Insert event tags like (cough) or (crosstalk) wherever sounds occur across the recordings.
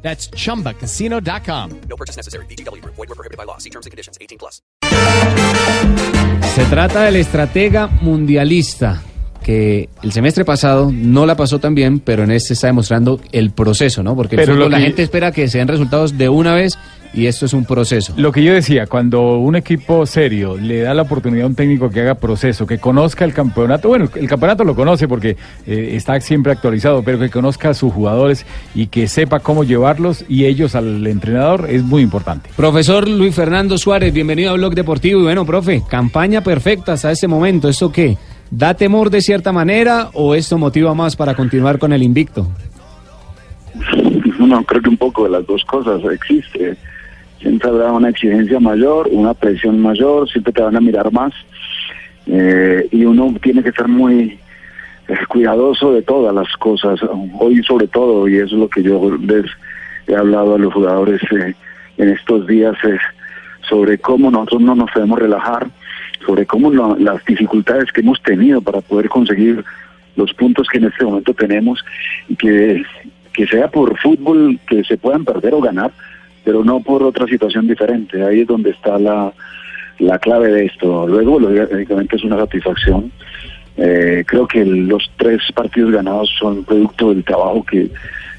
That's chumbacasino.com. No purchase necessary. BGW. Void were prohibited by law. See terms and conditions. 18 plus. Se trata del estratega mundialista que el semestre pasado no la pasó tan bien, pero en este está demostrando el proceso, ¿no? Porque el Pero lo fútbol, la que- gente espera que sean resultados de una vez y esto es un proceso. Lo que yo decía, cuando un equipo serio le da la oportunidad a un técnico que haga proceso, que conozca el campeonato, bueno, el campeonato lo conoce porque eh, está siempre actualizado, pero que conozca a sus jugadores y que sepa cómo llevarlos y ellos al entrenador es muy importante. Profesor Luis Fernando Suárez, bienvenido a Blog Deportivo. Y bueno, profe, campaña perfecta hasta este momento. ¿Esto qué? ¿Da temor de cierta manera o esto motiva más para continuar con el invicto? No, creo que un poco de las dos cosas existe. Siempre habrá una exigencia mayor, una presión mayor, siempre te van a mirar más. Eh, y uno tiene que estar muy eh, cuidadoso de todas las cosas, hoy sobre todo, y eso es lo que yo he hablado a los jugadores eh, en estos días, es sobre cómo nosotros no nos debemos relajar, sobre cómo lo- las dificultades que hemos tenido para poder conseguir los puntos que en este momento tenemos y que, que sea por fútbol que se puedan perder o ganar, pero no por otra situación diferente. Ahí es donde está la, la clave de esto. Luego, lógicamente, es una satisfacción. Eh, creo que los tres partidos ganados son producto del trabajo que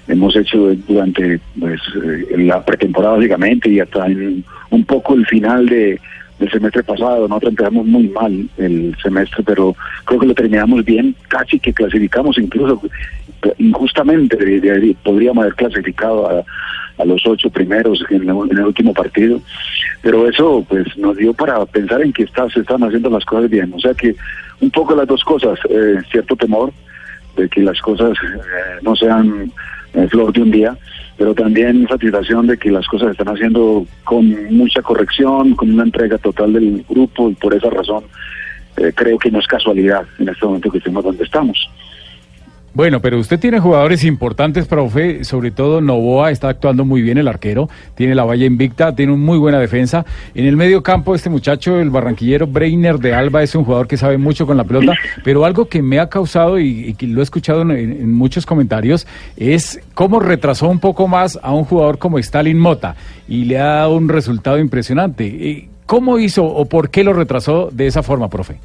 hemos hecho durante pues, eh, la pretemporada, básicamente, y hasta en un poco el final de, del semestre pasado. Nosotros empezamos muy mal el semestre, pero creo que lo terminamos bien, casi que clasificamos, incluso injustamente podríamos haber clasificado a, los ocho primeros en el, en el último partido, pero eso pues nos dio para pensar en que está, se están haciendo las cosas bien, o sea que un poco las dos cosas, eh, cierto temor de que las cosas eh, no sean eh, flor de un día, pero también satisfacción de que las cosas se están haciendo con mucha corrección, con una entrega total del grupo y por esa razón eh, creo que no es casualidad en este momento que estemos donde estamos. Bueno, pero usted tiene jugadores importantes, profe, sobre todo Novoa está actuando muy bien el arquero, tiene la valla invicta, tiene una muy buena defensa. En el medio campo este muchacho, el barranquillero Breiner de Alba, es un jugador que sabe mucho con la pelota, pero algo que me ha causado y, que lo he escuchado en, en muchos comentarios es cómo retrasó un poco más a un jugador como Stalin Mota y le ha dado un resultado impresionante. Eh, ¿Cómo hizo o por qué lo retrasó de esa forma, profe?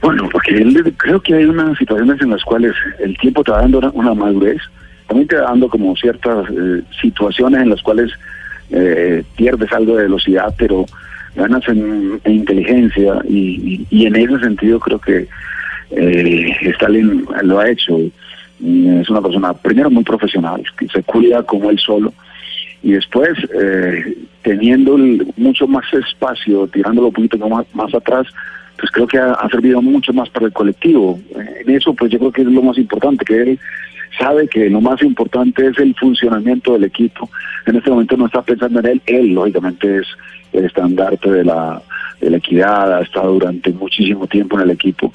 Bueno, porque él- creo que hay unas situaciones en las cuales el tiempo te va dando una, madurez, también te va dando como ciertas eh, situaciones en las cuales eh, pierdes algo de velocidad, pero ganas en, en inteligencia y, en ese sentido creo que eh, Stalin lo ha hecho. Es una persona, primero, muy profesional, que se cuida como él solo y después eh, teniendo mucho más espacio, tirándolo un poquito más atrás, pues creo que ha, servido mucho más para el colectivo. Eh, En eso pues yo creo que es lo más importante, que él sabe que lo más importante es el funcionamiento del equipo. En este momento no está pensando en él, él lógicamente es el estandarte de la, de la equidad, ha estado durante muchísimo tiempo en el equipo,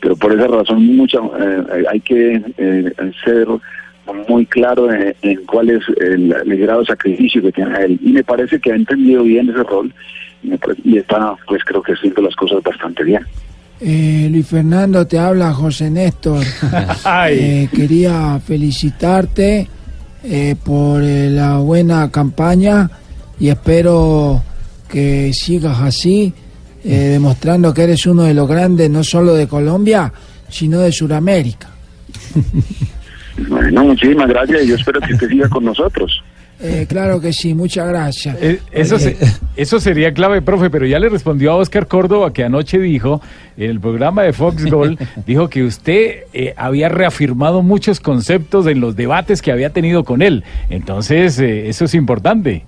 pero por esa razón mucha, eh, hay que eh, ser muy claro en, en cuál es el, el grado de sacrificio que tiene él. Y me parece que ha entendido bien ese rol y, me y está, pues creo que haciendo las cosas bastante bien. Eh, Luis Fernando, te habla José Néstor. (laughs) Eh, quería felicitarte eh, por eh, la buena campaña y espero que sigas así, eh, demostrando que eres uno de los grandes, no solo de Colombia, sino de Sudamérica. (laughs) Bueno, muchísimas gracias y yo espero que usted siga con nosotros. (laughs) Eh, claro que sí, muchas gracias. Eh, Eso, se- (laughs) eso sería clave, profe, pero ya le respondió a Oscar Córdoba que anoche dijo, en el programa de Fox Gold, (laughs) dijo que usted eh, había reafirmado muchos conceptos en los debates que había tenido con él. Entonces, eh, eso es importante.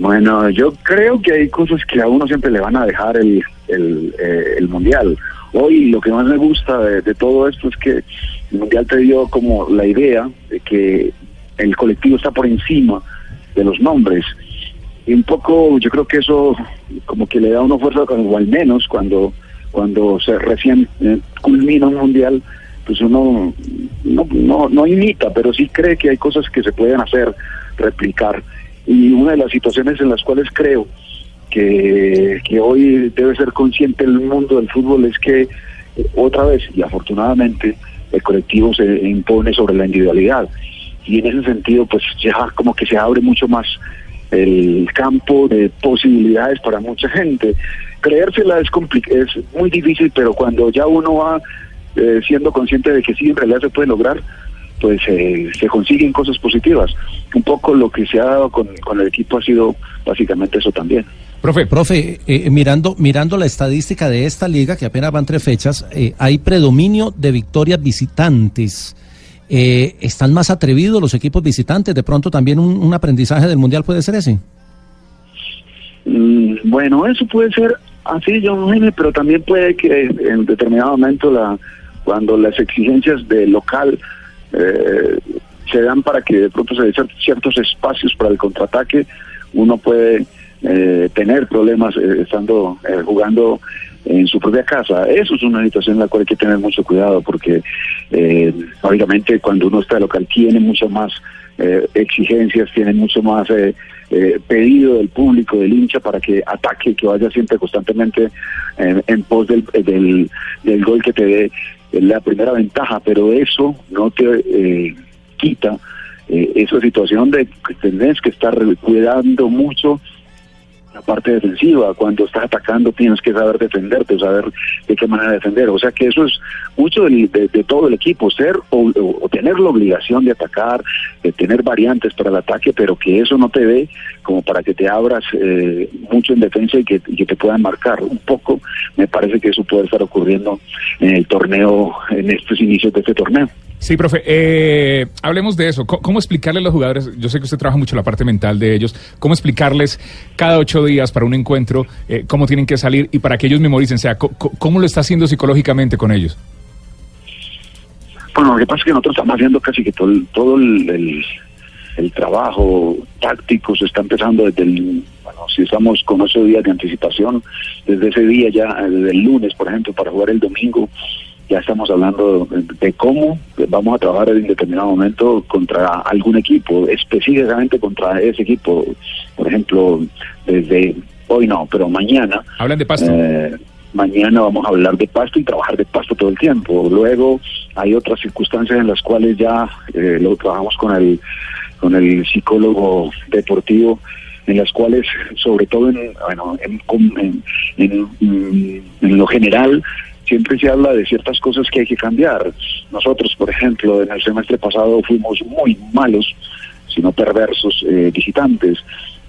Bueno, yo creo que hay cosas que a uno siempre le van a dejar el, eh, el mundial. Hoy lo que más me gusta de, de todo esto es que el mundial te dio como la idea de que el colectivo está por encima de los nombres y un poco yo creo que eso como que le da una fuerza, o al menos cuando, cuando se recién eh, culmina un mundial, pues uno no, no, no imita, pero sí cree que hay cosas que se pueden hacer, replicar. Y una de las situaciones en las cuales creo que, que hoy debe ser consciente el mundo del fútbol es que eh, otra vez, y afortunadamente, el colectivo se impone sobre la individualidad. Y en ese sentido, pues ya como que se abre mucho más el campo de posibilidades para mucha gente. Creérsela es, es muy difícil, pero cuando ya uno va eh, siendo consciente de que sí, en realidad se puede lograr, pues eh, se consiguen cosas positivas. Un poco lo que se ha dado con, con el equipo ha sido básicamente eso también. Profe, profe, eh, mirando, mirando la estadística de esta liga, que apenas van tres fechas, eh, hay predominio de victorias visitantes. Eh, ¿Están más atrevidos los equipos visitantes? De pronto también un, un aprendizaje del Mundial puede ser ese. Mm, bueno, eso puede ser así, John Jaime, pero también puede que en determinado momento, la, cuando las exigencias del local eh, se dan para que de pronto se den cier- ciertos espacios para el contraataque, uno puede eh, tener problemas eh, estando eh, jugando en su propia casa. Eso es una situación en la cual hay que tener mucho cuidado porque, obviamente, cuando uno está local tiene mucho más exigencias, tiene mucho más pedido del público, del hincha, para que ataque, que vaya siempre constantemente en, pos del, del gol que te dé la primera ventaja, pero eso no te eh, quita eh, esa situación de que tenés que estar cuidando mucho la parte defensiva. Cuando estás atacando tienes que saber defenderte, saber de qué manera defender. O sea que eso es mucho de, de todo el equipo, ser o tener la obligación de atacar, de tener variantes para el ataque, pero que eso no te dé como para que te abras eh, mucho en defensa y que, y que te puedan marcar. Un poco me parece que eso puede estar ocurriendo en el torneo, en estos inicios de este torneo. Sí, profe, eh, hablemos de eso. Co- ¿Cómo explicarle a los jugadores? Yo sé que usted trabaja mucho la parte mental de ellos. ¿Cómo explicarles cada ocho días para un encuentro eh, cómo tienen que salir y para que ellos memoricen? O sea, ¿cómo lo está haciendo psicológicamente con ellos? Bueno, lo que pasa es que nosotros estamos haciendo casi que todo el, todo el, el- el trabajo táctico se está empezando desde el, bueno, si estamos con ocho días de anticipación, desde ese día ya, desde el lunes, por ejemplo, para jugar el domingo, ya estamos hablando de, cómo vamos a trabajar en determinado momento contra algún equipo, específicamente contra ese equipo, por ejemplo, desde hoy no, pero mañana. Hablan de pasto. Eh, mañana vamos a hablar de pasto y trabajar de pasto todo el tiempo. Luego hay otras circunstancias en las cuales ya eh, lo trabajamos con el con el psicólogo deportivo en las cuales sobre todo en bueno en, en, en, en- en lo general siempre se habla de ciertas cosas que hay que cambiar nosotros por ejemplo en el semestre pasado fuimos muy malos sino perversos eh, visitantes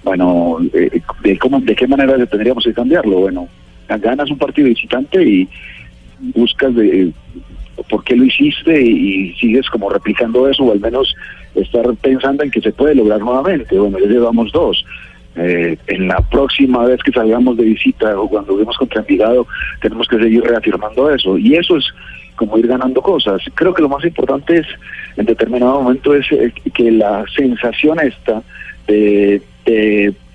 bueno eh, de cómo de qué manera tendríamos que cambiarlo bueno ganas un partido visitante y buscas de por qué lo hiciste y, sigues como replicando eso o al menos estar pensando en que se puede lograr nuevamente. Bueno, ya llevamos dos. Eh, en la próxima vez que salgamos de visita o cuando vemos contra Envigado tenemos que seguir reafirmando eso y eso es como ir ganando cosas. Creo que lo más importante es en determinado momento es eh, que la sensación esta de,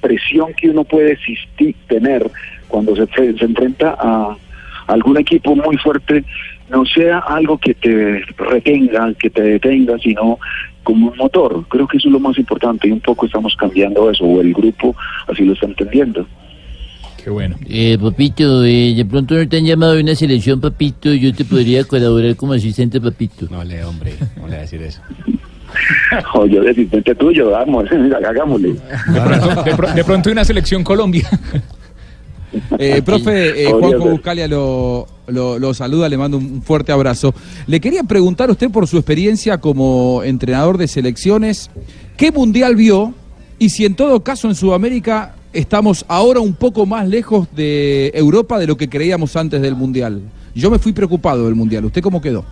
presión que uno puede existir, tener cuando se, se enfrenta a algún equipo muy fuerte no sea algo que te retenga, que te detenga, sino como un motor. Creo que eso es lo más importante y un poco estamos cambiando eso, o el grupo así lo está entendiendo. Qué bueno. Eh, papito, eh, de pronto no te han llamado de una selección, papito. Yo te podría colaborar como asistente, papito. No le, hombre, no le va a decir eso. (laughs) O yo de asistente tuyo, vamos, (laughs) hagámosle. De pronto, de pro- de pronto hay una selección Colombia. (laughs) Eh, profe, eh, Juanjo. Buscalia lo, lo, lo saluda, le mando un fuerte abrazo. Le quería preguntar a usted por su experiencia como entrenador de selecciones, ¿qué mundial vio? Y si en todo caso en Sudamérica estamos ahora un poco más lejos de Europa de lo que creíamos antes del mundial. Yo me fui preocupado del mundial. ¿Usted cómo quedó?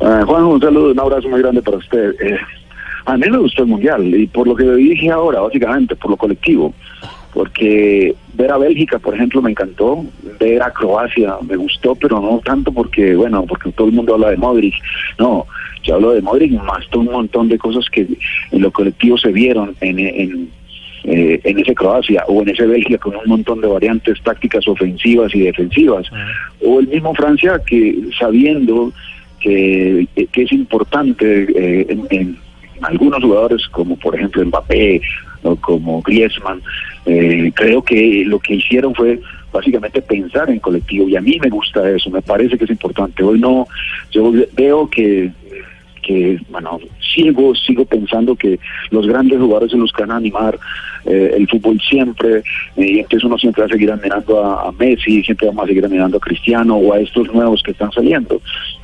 Ah, Juan, un saludo, un abrazo muy grande para usted. Eh, a mí me gustó el Mundial y por lo que dije ahora, básicamente, por lo colectivo. Porque ver a Bélgica, por ejemplo, me encantó. Ver a Croacia me gustó, pero no tanto porque, bueno, porque todo el mundo habla de Modric. No, yo hablo de Modric más todo un montón de cosas que en lo colectivo se vieron en, en, eh, en ese Croacia o en ese Bélgica con un montón de variantes tácticas ofensivas y defensivas. O el mismo Francia que sabiendo que, que es importante eh, en, en algunos jugadores como por ejemplo Mbappé como Griezmann, eh, creo que lo que hicieron fue básicamente pensar en colectivo y a mí me gusta eso, me parece que es importante. Hoy no, yo veo que que, bueno, sigo, sigo pensando que los grandes jugadores se los que van a animar eh, el fútbol siempre, eh, y entonces uno siempre va a seguir admirando a, Messi, siempre vamos a seguir admirando a Cristiano o a estos nuevos que están saliendo.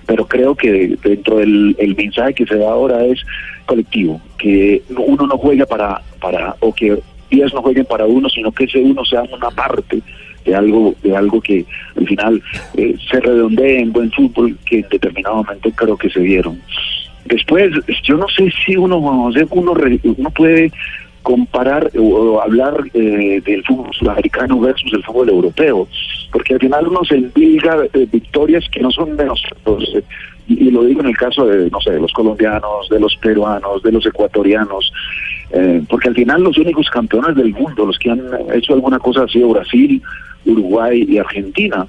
Pero creo que dentro del el mensaje que se da ahora es colectivo, que uno no juega para, para o que días no jueguen para uno, sino que ese uno sea una parte de algo de algo que al final eh, se redondee en buen fútbol que en determinado momento creo que se dieron. Después, yo no sé si uno, uno, uno puede comparar o, hablar eh, del fútbol sudamericano versus el fútbol europeo, porque al final uno se endilga eh, victorias que no son de nosotros, eh, y, lo digo en el caso de, no sé, de los colombianos, de los peruanos, de los ecuatorianos, eh, porque al final los únicos campeones del mundo, los que han hecho alguna cosa ha sido Brasil, Uruguay y Argentina.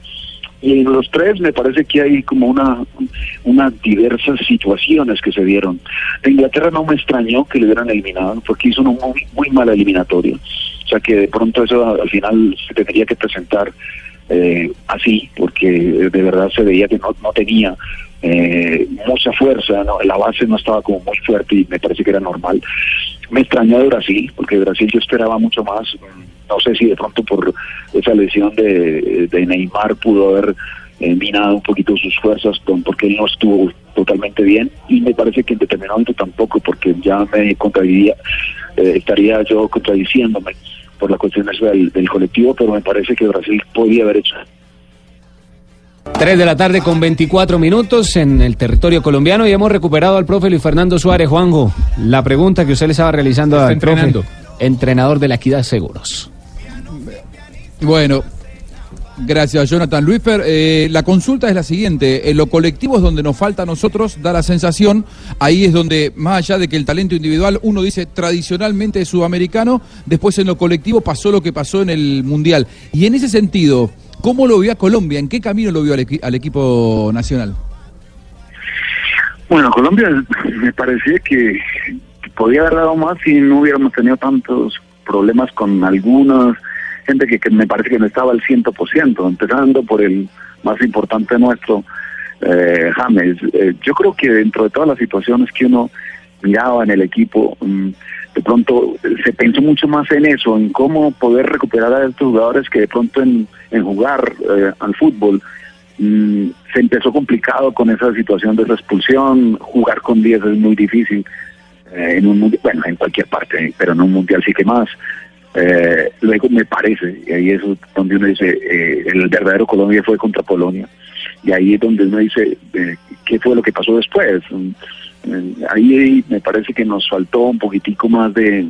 Y en los tres me parece que hay como una, unas diversas situaciones que se dieron. De Inglaterra no me extrañó que le hubieran eliminado, porque hizo una muy, muy mala eliminatoria. O sea que de pronto eso al final se tendría que presentar eh, así, porque de verdad se veía que no, no tenía eh, mucha fuerza, ¿no? la base no estaba como muy fuerte y me parece que era normal. Me extrañó de Brasil, porque de Brasil yo esperaba mucho más. No sé si de pronto por esa lesión de, de Neymar pudo haber eh, minado un poquito sus fuerzas, don- porque él no estuvo totalmente bien. Y me parece que en determinado momento tampoco, porque ya me contradiría, eh, estaría yo contradiciéndome por la cuestión esa del, del colectivo, pero me parece que Brasil podía haber hecho 3 de la tarde con 24 minutos en el territorio colombiano y hemos recuperado al profe Luis Fernando Suárez. Juanjo, la pregunta que usted le estaba realizando Está al profe, entrenando. entrenador de la Equidad Seguros. Bueno, gracias Jonathan. Luisfer, eh, la consulta es la siguiente. En lo colectivo es donde nos falta a nosotros, da la sensación, ahí es donde, más allá de que el talento individual, uno dice tradicionalmente es sudamericano, después en lo colectivo pasó lo que pasó en el Mundial. Y en ese sentido, ¿cómo lo vio a Colombia? ¿En qué camino lo vio al, equi- al equipo nacional? Bueno, Colombia me parecía que podía haber dado más si no hubiéramos tenido tantos problemas con algunas gente que, que me parece que no estaba al 100%, empezando por el más importante nuestro, eh, James. Eh, yo creo que dentro de todas las situaciones que uno miraba en el equipo, mm, de pronto se pensó mucho más en eso, en cómo poder recuperar a estos jugadores que de pronto en, en jugar eh, al fútbol mm, se empezó complicado con esa situación de esa expulsión, jugar con 10 es muy difícil eh, en un mundi- bueno, en cualquier parte, pero en un mundial sí que más. Eh, luego me parece, y ahí es donde uno dice, eh, el verdadero Colombia fue contra Polonia, y ahí es donde uno dice, eh, ¿qué fue lo que pasó después? Mm, eh, ahí me parece que nos faltó un poquitico más de,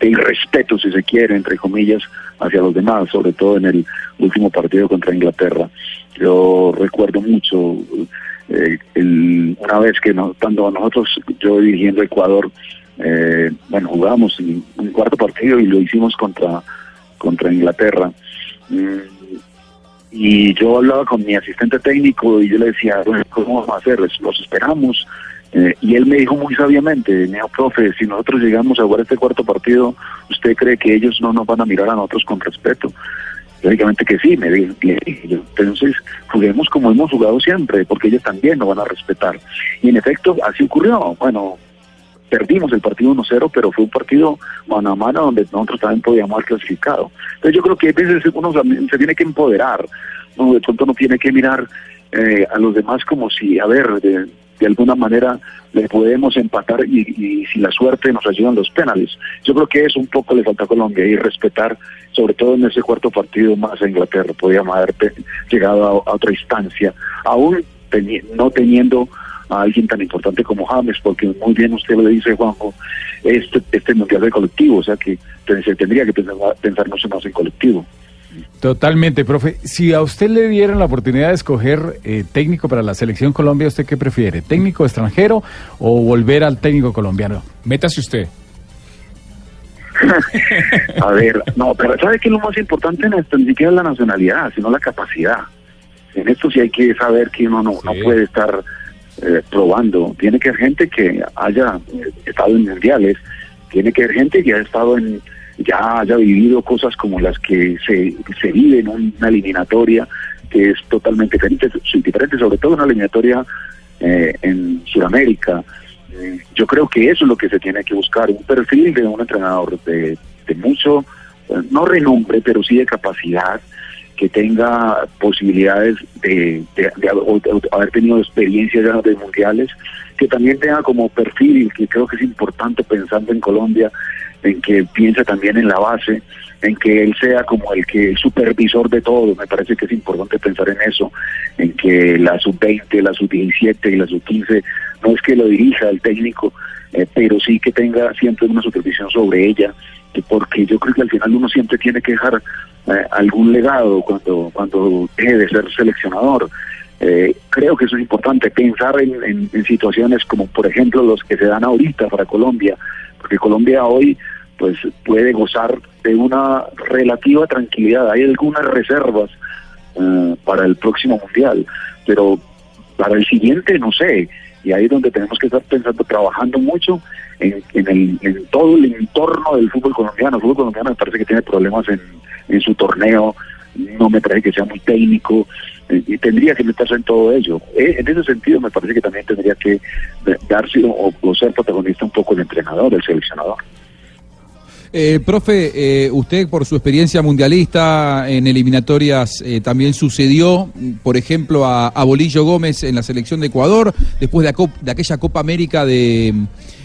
irrespeto, si se quiere, entre comillas, hacia los demás, sobre todo en el último partido contra Inglaterra. Yo recuerdo mucho eh, el- una vez que no, cuando nosotros, yo dirigiendo Ecuador, eh, bueno, jugamos un cuarto partido y lo hicimos contra, contra Inglaterra. Mm, y yo hablaba con mi asistente técnico y yo le decía, bueno, ¿cómo vamos a hacer? Los esperamos. Eh, y él me dijo muy sabiamente, me profe, si nosotros llegamos a jugar este cuarto partido, ¿usted cree que ellos no nos van a mirar a nosotros con respeto? Lógicamente que sí, me dije. Entonces, juguemos como hemos jugado siempre, porque ellos también nos van a respetar. Y en efecto, así ocurrió. Bueno, perdimos el partido 1-0, pero fue un partido mano a mano donde nosotros también podíamos haber clasificado. Entonces yo creo que a veces uno se tiene que empoderar, uno de pronto no tiene que mirar eh, a los demás como si, a ver, de, de alguna manera le podemos empatar y, y si la suerte nos ayudan los penales. Yo creo que eso un poco le falta a Colombia y respetar, sobre todo en ese cuarto partido más a Inglaterra, podíamos haber llegado a, a otra instancia, aún teni- no teniendo a alguien tan importante como James, porque muy bien usted lo dice, Juanjo, este, este mundial de colectivo, o sea que se tendría que pensar, pensar mucho más en colectivo. Totalmente, profe. Si a usted le dieran la oportunidad de escoger eh, técnico para la selección Colombia, ¿usted qué prefiere? ¿Técnico extranjero o volver al técnico colombiano? Métase usted. (laughs) A ver, no, pero ¿sabe qué es lo más importante en esto? Ni siquiera es la nacionalidad, sino la capacidad. En esto sí hay que saber que uno no, no puede estar eh, probando. Tiene que haber gente que haya estado en mundiales, tiene que haber gente que haya estado en, ya haya vivido cosas como las que se, se vive en una eliminatoria que es totalmente diferente, diferente sobre todo una eliminatoria eh, en Sudamérica. Eh, yo creo que eso es lo que se tiene que buscar, un perfil de un entrenador de, de mucho, eh, no renombre, pero sí de capacidad, que tenga posibilidades de, haber- tenido experiencias ya de mundiales, que también tenga como perfil, que creo que es importante pensando en Colombia, en que piense también en la base, en que él sea como el que el supervisor de todo, me parece que es importante pensar en eso, en que la sub-20, la sub-17 y la sub-15 no es que lo dirija el técnico, eh, pero sí que tenga siempre una supervisión sobre ella, porque yo creo que al final uno siempre tiene que dejar eh, algún legado cuando, cuando deje de ser seleccionador. Eh, creo que eso es importante, pensar en, situaciones como por ejemplo los que se dan ahorita para Colombia, porque Colombia hoy pues puede gozar de una relativa tranquilidad, hay algunas reservas eh, para el próximo mundial, pero para el siguiente no sé, y ahí es donde tenemos que estar pensando, trabajando mucho en, en, el, en todo el entorno del fútbol colombiano. El fútbol colombiano me parece que tiene problemas en, en su torneo, no me parece que sea muy técnico eh, y tendría que meterse en todo ello. Eh, en ese sentido me parece que también tendría que darse o, o ser protagonista un poco el entrenador, el seleccionador. Eh, profe, eh, usted por su experiencia mundialista en eliminatorias eh, también sucedió, por ejemplo, a, Bolillo Gómez en la selección de Ecuador, después de aquella Copa América de,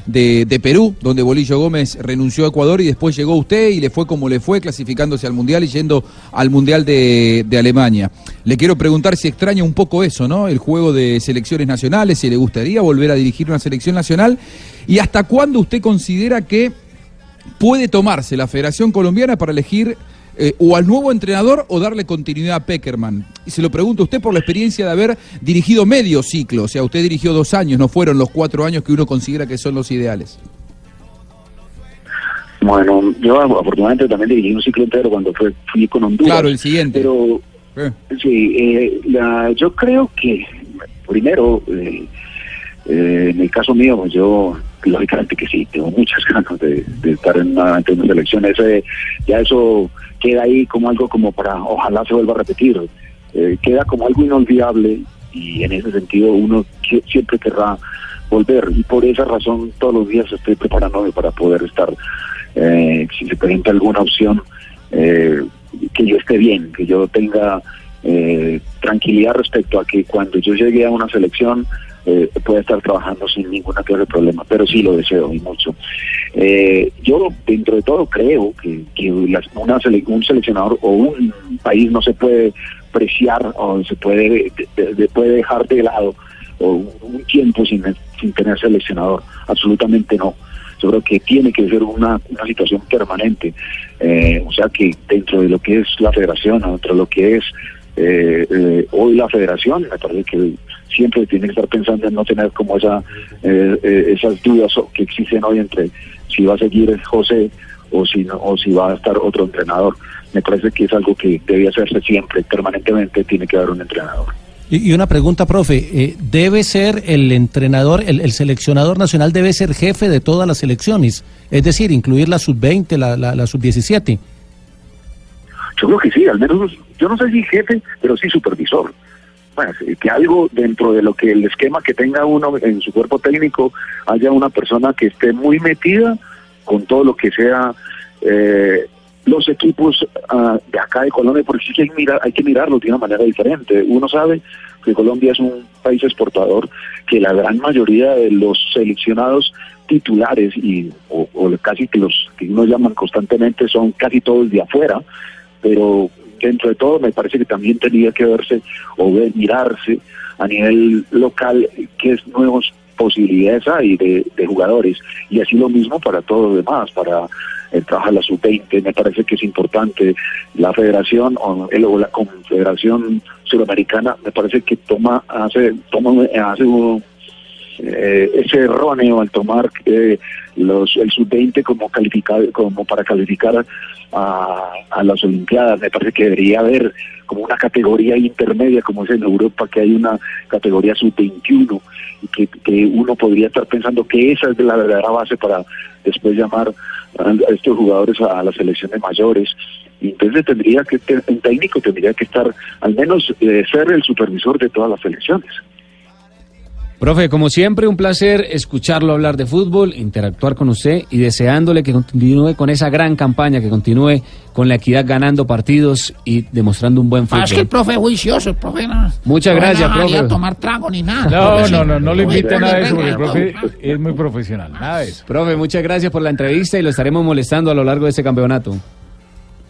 de- de Perú, donde Bolillo Gómez renunció a Ecuador y después llegó usted y le fue como le fue, clasificándose al Mundial y yendo al Mundial de, de Alemania. Le quiero preguntar si extraña un poco eso, ¿no? El juego de selecciones nacionales, si le gustaría volver a dirigir una selección nacional y hasta cuándo usted considera que puede tomarse la Federación Colombiana para elegir eh, o al nuevo entrenador o darle continuidad a Peckerman. Y se lo pregunto a usted por la experiencia de haber dirigido medio ciclo, o sea, usted dirigió dos años, no fueron los cuatro años que uno considera que son los ideales. Bueno, yo afortunadamente también dirigí un ciclo entero cuando fue, fui con Honduras. Claro, el siguiente. Pero Eh. sí, eh, la, yo creo que primero, eh, en el caso mío, pues yo lógicamente que sí, tengo muchas (laughs) ganas de, de estar en una, ante una selección. Ese, ya eso queda ahí como algo como para, ojalá se vuelva a repetir. Eh, queda como algo inolvidable y en ese sentido uno siempre querrá volver y por esa razón todos los días estoy preparándome para poder estar eh, si se presenta alguna opción eh, que yo esté bien, que yo tenga eh, tranquilidad respecto a que cuando yo llegue a una selección eh, pueda estar trabajando sin ninguna clase de problema, pero sí lo deseo y mucho. Eh, yo dentro de todo creo que, que una sele- un seleccionador o un país no se puede preciar o se puede, de- de- puede dejar de lado o un, un tiempo sin, sin tener seleccionador, absolutamente no. Yo creo que tiene que ser una, una situación permanente, Eh, o sea que dentro de lo que es la federación, dentro de lo que es eh, eh, hoy la federación, me parece que siempre tiene que estar pensando en no tener como esa eh, eh, esas dudas que existen hoy entre si va a seguir José o si no, o si va a estar otro entrenador. Me parece que es algo que debe hacerse siempre, permanentemente tiene que haber un entrenador. Y, y una pregunta, profe, eh, ¿debe ser el entrenador, el, el seleccionador nacional debe ser jefe de todas las selecciones? Es decir, incluir la sub-20, la, la, la sub-17. Yo creo que sí, al menos, yo no sé si jefe, pero sí supervisor. Bueno, sí, que algo dentro de lo que el esquema que tenga uno en su cuerpo técnico haya una persona que esté muy metida con todo lo que sea eh, los equipos ah, de acá de Colombia, porque sí que hay, mirar, hay que mirarlo de una manera diferente. Uno sabe que Colombia es un país exportador, que la gran mayoría de los seleccionados titulares y o, o casi que los que uno llaman constantemente son casi todos de afuera, pero dentro de todo me parece que también tenía que verse o ver, mirarse a nivel local qué nuevas posibilidades hay de, jugadores. Y así lo mismo para todo lo demás, para el trabajo de la sub-20, me parece que es importante la federación o, el- la confederación suramericana, me parece que toma, hace, toma, hace un- eh, ese erróneo al tomar eh, los, el sub-20 como, como para calificar a, las Olimpiadas. Me parece que debería haber como una categoría intermedia, como es en Europa, que hay una categoría sub-21, y que, que uno podría estar pensando que esa es la verdadera base para después llamar a estos jugadores a las selecciones mayores. Entonces tendría que, un técnico tendría que estar, al menos eh, ser el supervisor de todas las selecciones. Profe, como siempre, un placer escucharlo hablar de fútbol, interactuar con usted y deseándole que continúe con esa gran campaña, que continúe con la equidad ganando partidos y demostrando un buen fútbol. Ah, es que el profe es juicioso, el profe no. Muchas no gracias, no profe. a tomar trago ni nada. No, profe, no, sí. no, no le invite a nada de eso, porque el profe profe. es muy profesional, nada de eso. Profe, muchas gracias por la entrevista y lo estaremos molestando a lo largo de este campeonato.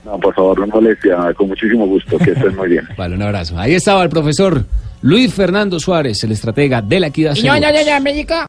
No, por favor, no molestia, con muchísimo gusto, que estén muy bien. (laughs) Vale, un abrazo. Ahí estaba el profesor Luis Fernando Suárez, el estratega de la equidad. Y América.